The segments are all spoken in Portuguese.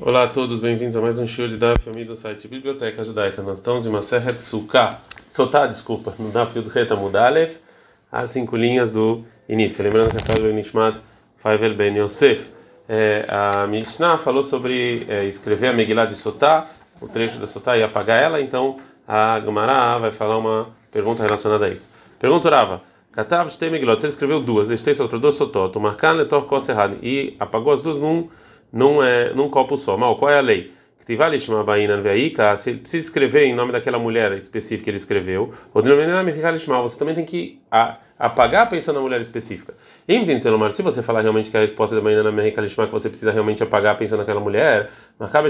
Olá a todos, bem-vindos a mais um show de Daf Ami do site Biblioteca Judaica. Nós estamos em uma serra de Sotá, desculpa, no Daf Yud Reta Mudalev, as cinco linhas do início. Lembrando que essa é o Nishmat Faivel Ben Yosef. É, a Mishnah falou sobre é, escrever a Megillah de Sotá, o trecho da Sotá e apagar ela, então a Gemara vai falar uma pergunta relacionada a isso. Pergunta Rava. Katav Shtei Megilot, você escreveu duas, deixei só para dois Sotot, o Markan Letor Kos e apagou as duas num num, é, num copo só. Mal, qual é a lei? Se ele precisa escrever em nome daquela mulher específica que ele escreveu, você também tem que apagar pensando na mulher específica. Se você falar realmente que a resposta da manhã que você precisa realmente apagar pensando naquela mulher,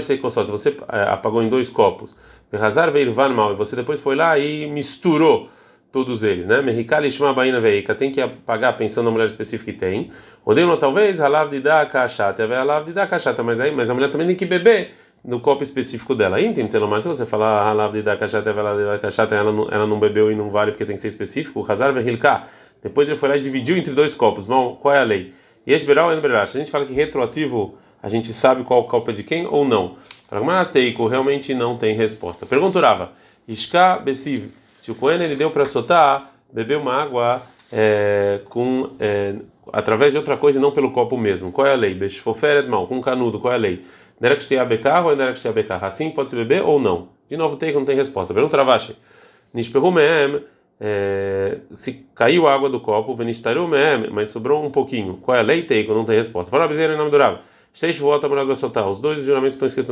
se você é, apagou em dois copos, e você depois foi lá e misturou todos eles, né? Mehikal Ishma Baina Veika, tem que apagar pensando na mulher específica que tem. Odeu talvez Halav de da Kachata, Halav de da Kachata, mas aí, mas a mulher também tem que beber no copo específico dela. Aí entende, se você falar Halav de da Kachata, Halav de da Kachata, ela não, ela não bebeu e não vale porque tem que ser específico, Hazar Vehilka. Depois ele foi lá e dividiu entre dois copos. Mal, qual é a lei? E Esberal e A gente fala que retroativo a gente sabe qual copo é de quem ou não. Para Teiko realmente não tem resposta. Pergunturava. Ishka Besiv se o Cohen ele deu para soltar, beber uma água é, com é, através de outra coisa e não pelo copo mesmo. Qual é a lei? Beshfoferet mal, com canudo, qual é a lei? Nerakshtiabekar ou Nerakshtiabekar? Assim pode se beber ou não? De novo, tem que não tem resposta. Pergunta Ravashi. Nishperumeem, é, se caiu a água do copo, venishtarumeem, mas sobrou um pouquinho. Qual é a lei? Teiko, não tem resposta. Fala, Bezerra, em nome do Rav. Os dois juramentos estão escritos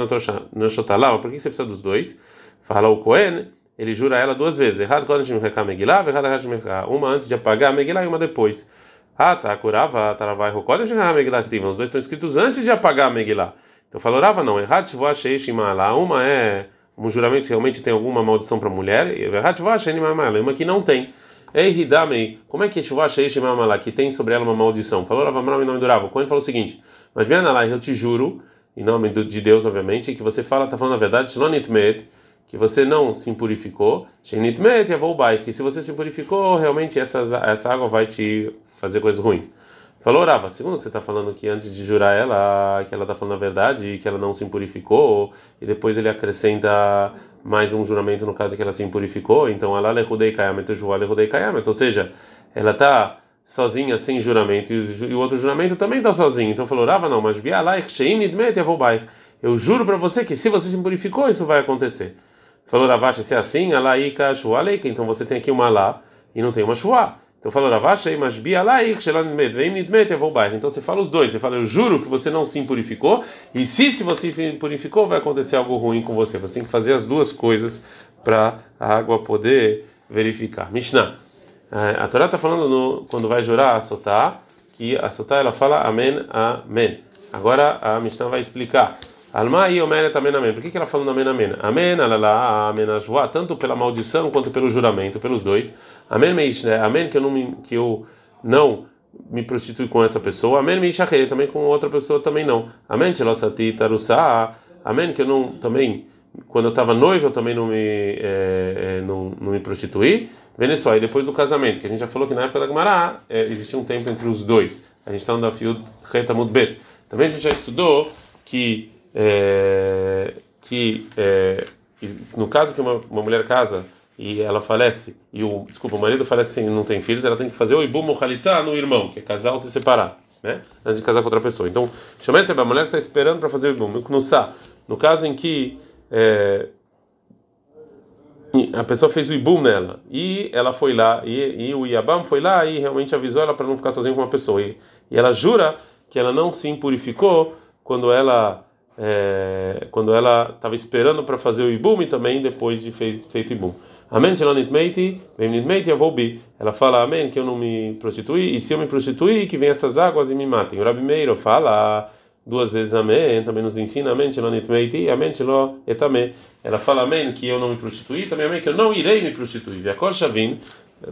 na Shotá. Lá, por que você precisa dos dois? Fala o Cohen ele jura ela duas vezes. Errado quando a Megillah, errado Uma antes de apagar a Megillah e uma depois. Ah, tá, curava, taravai, rocode, Megillah que Os dois estão escritos antes de apagar a Megillah. Então falou Rava não. Errado, shvua sheish Uma é um juramento que realmente tem alguma maldição para a mulher. Errado, shvua sheish Uma que não tem. Ei, Hidamei, como é que shvua sheish que tem sobre ela uma maldição? Falou Rava em nome do Rava. Ele falou o seguinte: Mas minha eu te juro, em nome de Deus, obviamente, que você fala, tá falando a verdade, Shlonitmet que você não se impurificou, que se você se impurificou, realmente essa, essa água vai te fazer coisas ruins. Falou, Rava, segundo que você está falando que antes de jurar ela, que ela está falando a verdade que ela não se impurificou, e depois ele acrescenta mais um juramento no caso que ela se impurificou, então ela lehudei kayamet, ou seja, ela está sozinha, sem juramento, e o outro juramento também está sozinho. Então falou, Rava, não, mas eu juro para você que se você se impurificou, isso vai acontecer. Falou Ravashi, se é assim, alaika shualeika, então você tem aqui uma lá e não tem uma shua. Então falou Ravashi, mas bi alaik shelanidmet, vem nidmet evobai. Então você fala os dois, você fala, eu juro que você não se impurificou, e se se você se impurificou, vai acontecer algo ruim com você. Você tem que fazer as duas coisas para a água poder verificar. Mishnah. É, a Torá está falando no, quando vai jurar a Sotá, que a Sotá ela fala Amém, Amém. Agora a Mishnah vai explicar. Alma e Omeret Amen Amen. Por que, que ela falando Amen Amen? Amen, alala, Amen Ashvoa, tanto pela maldição quanto pelo juramento, pelos dois. Amen Meish, né? Amen que eu não me, que eu não me prostitui com essa pessoa. Amen Meish também com outra pessoa também não. Amen Shelosati Tarusa. Amen que eu não também quando eu estava noivo eu também não me é, não, não me prostituí. Só, e depois do casamento, que a gente já falou que na época da Gemara é, existia um tempo entre os dois. A gente está no Dafio Reta Mudbet. Também a gente já estudou que é, que é, no caso que uma, uma, mulher casa e ela falece e o desculpa o marido falece e não tem filhos ela tem que fazer o ibum no irmão que é casar ou se separar né? Antes de casar com outra pessoa. Então chamando a mulher está esperando para fazer o ibum no caso em que é, a pessoa fez o ibum nela e ela foi lá e, e o Iabam foi lá e realmente avisou ela para não ficar sozinha com uma pessoa. E, e ela jura que ela não se impurificou quando ela é, quando ela estava esperando para fazer o ibum e também depois de fez, feito ibum. Amém, Ela fala, amém, que eu não me prostituí, e se eu me prostituí, que vem essas águas e me matem. O Rabi Meiro fala duas vezes amém, também nos ensina, amém, amém, etame. Ela fala, amém, que eu não me prostituí, também amém, que eu não irei me prostituir. Yakor Shavin,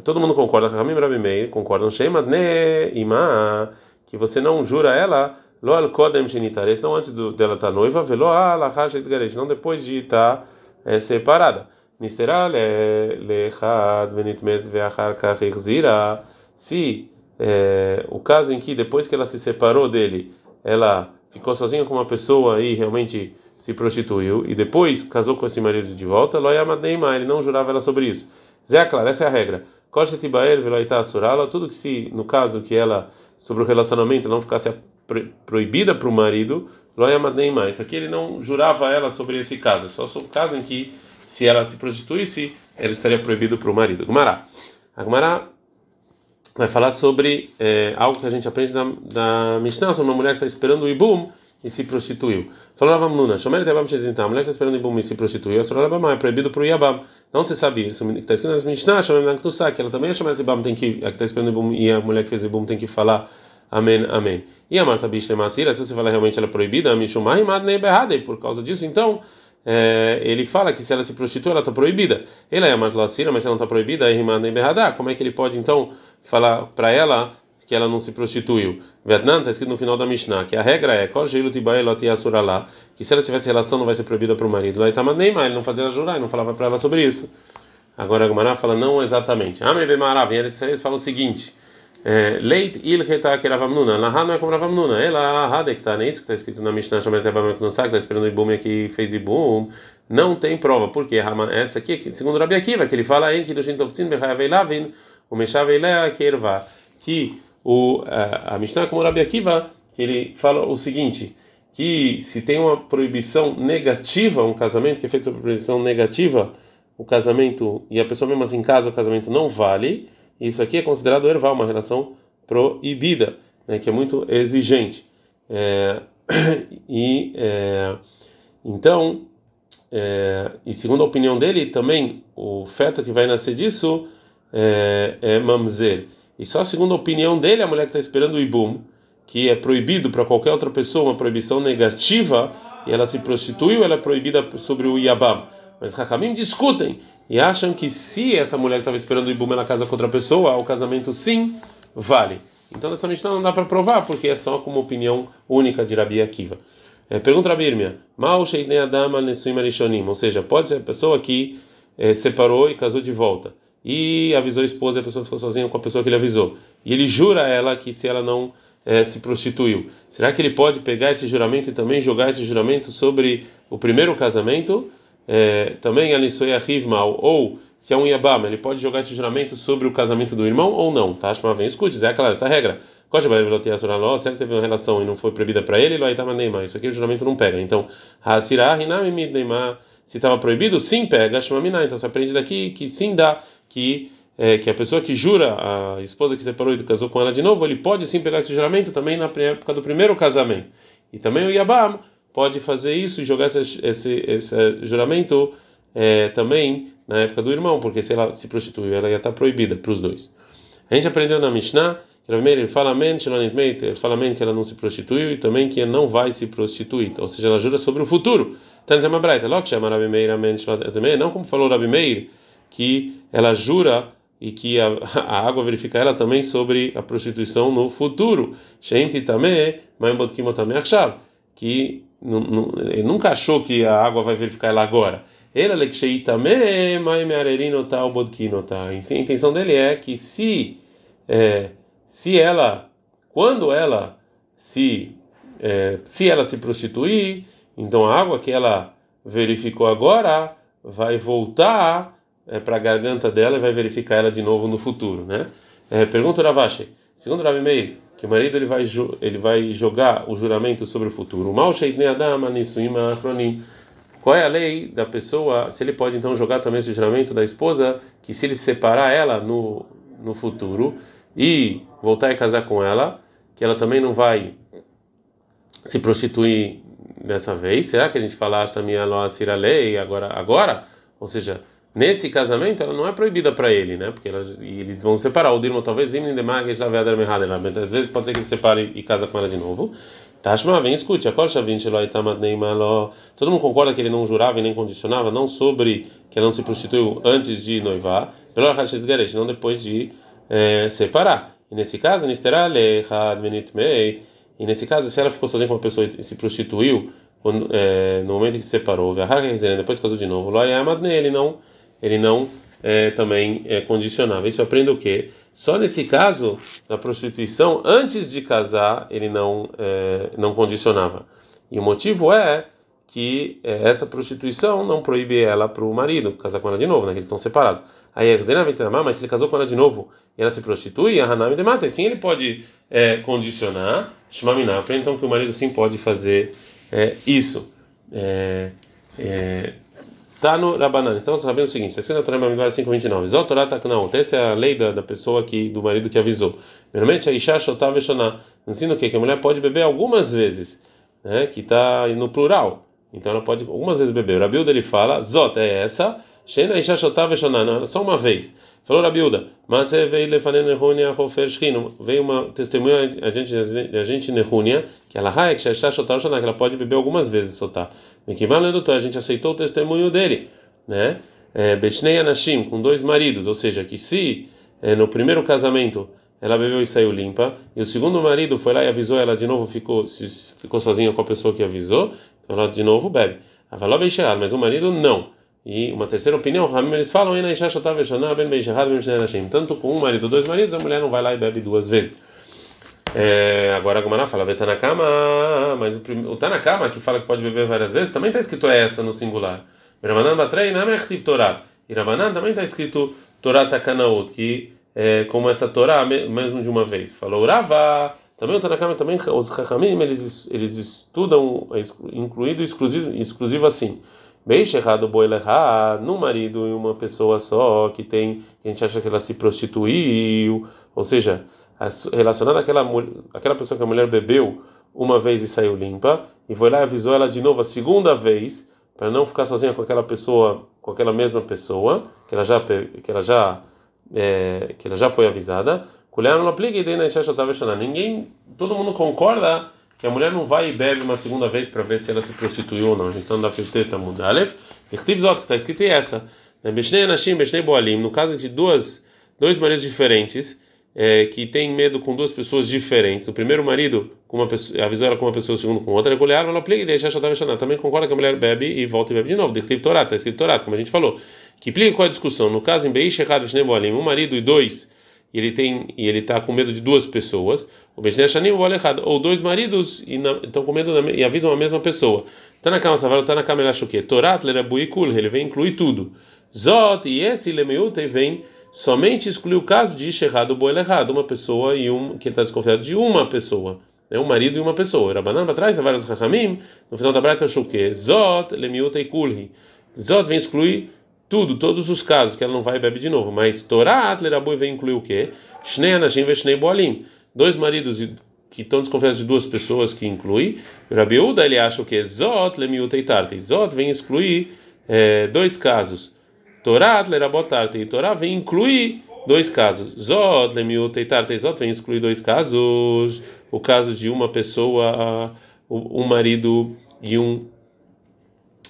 todo mundo concorda, Ramim Rabi Meir concordam, Shema ne ima, que você não jura ela Lo al kodem shenitares, não antes do, dela estar tá noiva, velo al achar shetgaresh, não depois de estar tá, é, separada. Nistera lechad venitmet veachar kach Se é, o caso em que depois que ela se separou dele, ela ficou sozinha com uma pessoa e realmente se prostituiu e depois casou com esse marido de volta, ele não jurava ela sobre isso. Zé, claro, essa é a regra. Tudo que se, no caso que ela, sobre o relacionamento, não ficasse proibida para o marido, isso aqui ele não jurava ela sobre esse caso, só sobre o caso em que se ela se prostituísse, ela estaria proibido para o marido. Gumará. A Gumará vai falar sobre é, algo que a gente aprende da, da Mishnah, sobre uma mulher que está esperando o Ibum e se prostituiu. Ele Yabam Shezinta, a mulher que está esperando o Ibum e se prostituiu, a é proibido para o Yabam. Não você sabe isso, que está escrito na Mishnah, que ela também é de Ibam, tem que, a que está esperando o Ibum e a mulher que fez o Ibum tem que falar Amém, amém. E a Marta Bishle Masira, se você falar realmente ela é proibida, Mishumai Madnei Behadei, por causa disso, então é, ele fala que se ela se prostitui, ela está proibida. Ela é a Matlacira, mas se ela não está proibida, é Madnei Behadá. Como é que ele pode então falar para ela que ela não se prostituiu? Vietnã está escrito no final da Mishnah que a regra é que se ela tivesse relação não vai ser proibida para o marido. Lá está Madnei, mas ele não fazia ela jurar, ele não falava para ela sobre isso. Agora a Gumara fala não exatamente. Amre Bemarav, e eles falam o seguinte. Leit ilcheta que Ravamnuna. Lahá não é como Ravamnuna. Ela hadekta, não é isso que está escrito na Mishnah Shomer Tebam que está esperando o Ibum aqui fez Ibum. Não tem prova. Por quê? Essa aqui, segundo Rabi Akiva, que ele fala em que do Shintovsin Bechayaveilavin, o Meshaveilea Kerva. Que o, a Mishnah é como Rabi Akiva, ele fala o seguinte que se tem uma proibição negativa, um casamento que é feito sobre proibição negativa, o casamento e a pessoa mesmo assim casa, o casamento não vale. Isso aqui é considerado erval, uma relação proibida, né, que é muito exigente. É, e é, então, é, e segundo a opinião dele, também o feto que vai nascer disso é, é mamzer. E só segundo a opinião dele, a mulher que está esperando o ibum, que é proibido para qualquer outra pessoa, uma proibição negativa, e ela se prostituiu, ela é proibida sobre o iabam. Mas Hakamim discutem e acham que se essa mulher estava esperando o Ibum na casa com outra pessoa, o casamento sim vale. Então essa Mishnah não dá para provar, porque é só como opinião única de Rabi Akiva. É, pergunta a Birmia, Mal Adama ou seja, pode ser a pessoa que é, separou e casou de volta e avisou a esposa e a pessoa ficou sozinha com a pessoa que ele avisou. E ele jura a ela que se ela não é, se prostituiu, será que ele pode pegar esse juramento e também jogar esse juramento sobre o primeiro casamento? É, também Anisoi Mal, ou se é um Yabam, ele pode jogar esse juramento sobre o casamento do irmão ou não, tá? Mas vem, escute, é claro, essa regra. Se ele teve uma relação e não foi proibida para ele, vai Neymar. Isso aqui o juramento não pega. Então, se estava proibido, sim pega, Então você aprende daqui que sim dá, que, é, que a pessoa que jura, a esposa que separou e casou com ela de novo, ele pode sim pegar esse juramento também na época do primeiro casamento. E também o Yabam pode fazer isso e jogar esse, esse, esse juramento é, também na época do irmão, porque se ela se prostituiu, ela ia estar proibida para os dois. A gente aprendeu na Mishnah que ele fala amém, ele fala que ela não se prostituiu e também que não vai se prostituir, ou seja, ela jura sobre o futuro. Então não como falou Rabi Meir, que ela jura e que a, a, água verifica ela também sobre a prostituição no futuro. Gente também, que ele nunca achou que a água vai verificar ela agora. Ele A intenção dele é que se é, se ela quando ela se é, se ela se prostituir, então a água que ela verificou agora vai voltar é, para a garganta dela e vai verificar ela de novo no futuro, né? É, pergunta Ravashi, segundo Rabi Meir, que o marido ele vai ele vai jogar o juramento sobre o futuro. Mal Qual é a lei da pessoa? Se ele pode então jogar também esse juramento da esposa, que se ele separar ela no no futuro e voltar a casar com ela, que ela também não vai se prostituir dessa vez. Será que a gente fala também a lei agora agora? Ou seja, Nesse casamento, ela não é proibida para ele, né? Porque eles vão separar. O Dirmo talvez às vezes pode ser que ele separe e casa com ela de novo. Tashma, vem escute. Todo mundo concorda que ele não jurava e nem condicionava, não sobre que ela não se prostituiu antes de noivar, não depois de é, separar. E nesse caso, e nesse caso, se ela ficou sozinha com uma pessoa e se prostituiu é, no momento em que se separou, depois casou de novo, ele não ele não é, também é condicionava. Isso aprende o quê? Só nesse caso da prostituição, antes de casar, ele não é, não condicionava. E o motivo é que é, essa prostituição não proíbe ela para o marido casar com ela de novo, né? Eles estão separados. Aí a Zena vem mas se ele casou com ela de novo e ela se prostitui, a Hanami demata. Sim, ele pode é, condicionar, shmaminá, então que o marido sim pode fazer é, isso. É, é, Tá no Rabanan. Estamos sabendo o seguinte: está escrito na Torá Bamidbar 529. Zotorá Taknaut. Essa é a lei da, da pessoa que, do marido que avisou. Primeiramente, a Isha Shotav Shoná. Ensina o quê? Que a mulher pode beber algumas vezes, né? que está no plural. Então ela pode algumas vezes beber. O Rabilda ele fala: Zot é essa. Shena Isha Shotav Shoná. Só uma vez. Falou Rabilda, mas veio lefanen Nehunia Hofer. Veio uma testemunha a gente, a gente Nehunia, que ela que ela pode beber algumas vezes soltar. A gente aceitou o testemunho dele, né? É, Betnei Anashim, com dois maridos, ou seja, que se é, no primeiro casamento ela bebeu e saiu limpa, e o segundo marido foi lá e avisou, ela de novo ficou, ficou sozinha com a pessoa que avisou, então ela de novo bebe. Mas o marido não. E uma terceira opinião, eles falam, tanto com um marido, dois maridos, a mulher não vai lá e bebe duas vezes. É, agora a Gomara fala, Tanakama, mas o, o Tanakama, que fala que pode beber várias vezes, também está escrito essa no singular. Rabanan Batrei é Torá. E Rabanan também está escrito Torá Takanaut, que é como essa Torá mesmo de uma vez. Falou Rava, também o Tanakama, também os Hakamim, eles, eles estudam, é incluído exclusivo, exclusivo assim. Beixe errado boilerá no marido e uma pessoa só que tem, que a gente acha que ela se prostituiu, ou seja, relacionada àquela, àquela pessoa que a mulher bebeu uma vez e saiu limpa, e foi lá e avisou ela de novo a segunda vez, para não ficar sozinha com aquela pessoa, com aquela mesma pessoa, que ela já, que ela já, é, que ela já foi avisada. Ninguém, todo mundo concorda que a mulher não vai e bebe uma segunda vez para ver se ela se prostituiu ou não. Então, da Filteta Mudalev, que está escrito essa. No caso de duas, dois maridos diferentes, é, que tem medo com duas pessoas diferentes. O primeiro marido com uma pessoa, avisou ela com uma pessoa, o segundo com outra, recolher, ela aplica e deixa a Também concorda que a mulher bebe e volta e bebe de novo. Detective Torá, está escrito Torá, como a gente falou. Que implica qual é a discussão? No caso, em Beish Echad Boalim, um marido e dois, e ele tem e ele está com medo de duas pessoas. O Beishnei Shanim errado ou dois maridos e estão com medo e avisam a mesma pessoa. Está na cama, está na cama, ele acha o quê? Torá, ele vem incluir tudo. Zot, e esse Lemeuta vem somente exclui o caso de errado ou errado, uma pessoa e um que ele está desconfiado de uma pessoa, né, um marido e uma pessoa. Rabanan atrás, vários rachamim, no final da breta achou o quê? Zot lemiuta e kulhi. Zot vem excluir tudo, todos os casos que ela não vai e bebe de novo. Mas Torah Atlerabu vem incluir o quê? Shnei anashim veshnei boalim. Dois maridos que estão desconfiados de duas pessoas que inclui. Rabiuda ele acha o quê? Zot lemiuta e tarti. Zot vem excluir é, dois casos. Torá lerabotarte. E Torá vem incluir dois casos. Zot lemiut e zot vem excluir dois casos. O caso de uma pessoa, um marido e um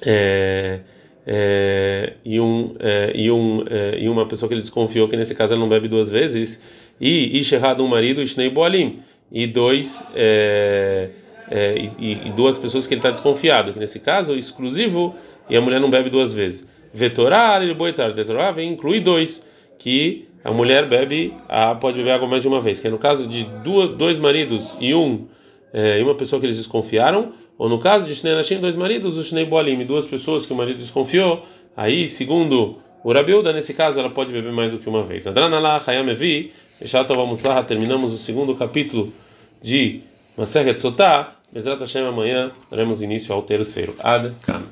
é, é, e um é, e um é, e uma pessoa que ele desconfiou que nesse caso ela não bebe duas vezes e ish errado um marido e boalim e dois é, é, e, e, duas pessoas que ele está desconfiado que nesse caso exclusivo e a mulher não bebe duas vezes Vetorá e boitar. Vetorá vem inclui dois, que a mulher bebe, a, pode beber água mais de uma vez, que é no caso de duas, dois maridos e um é, uma pessoa que eles desconfiaram, ou no caso de Shnei Nashim, dois maridos, o Shnei Boalim, duas pessoas que o marido desconfiou, aí, segundo o Rabiuda, nesse caso, ela pode beber mais do que uma vez. Adranalá, Hayamevi, vamos lá, terminamos o segundo capítulo de Maseret Sotá, Bezrat Hashem, amanhã daremos início ao terceiro. Ad Kan.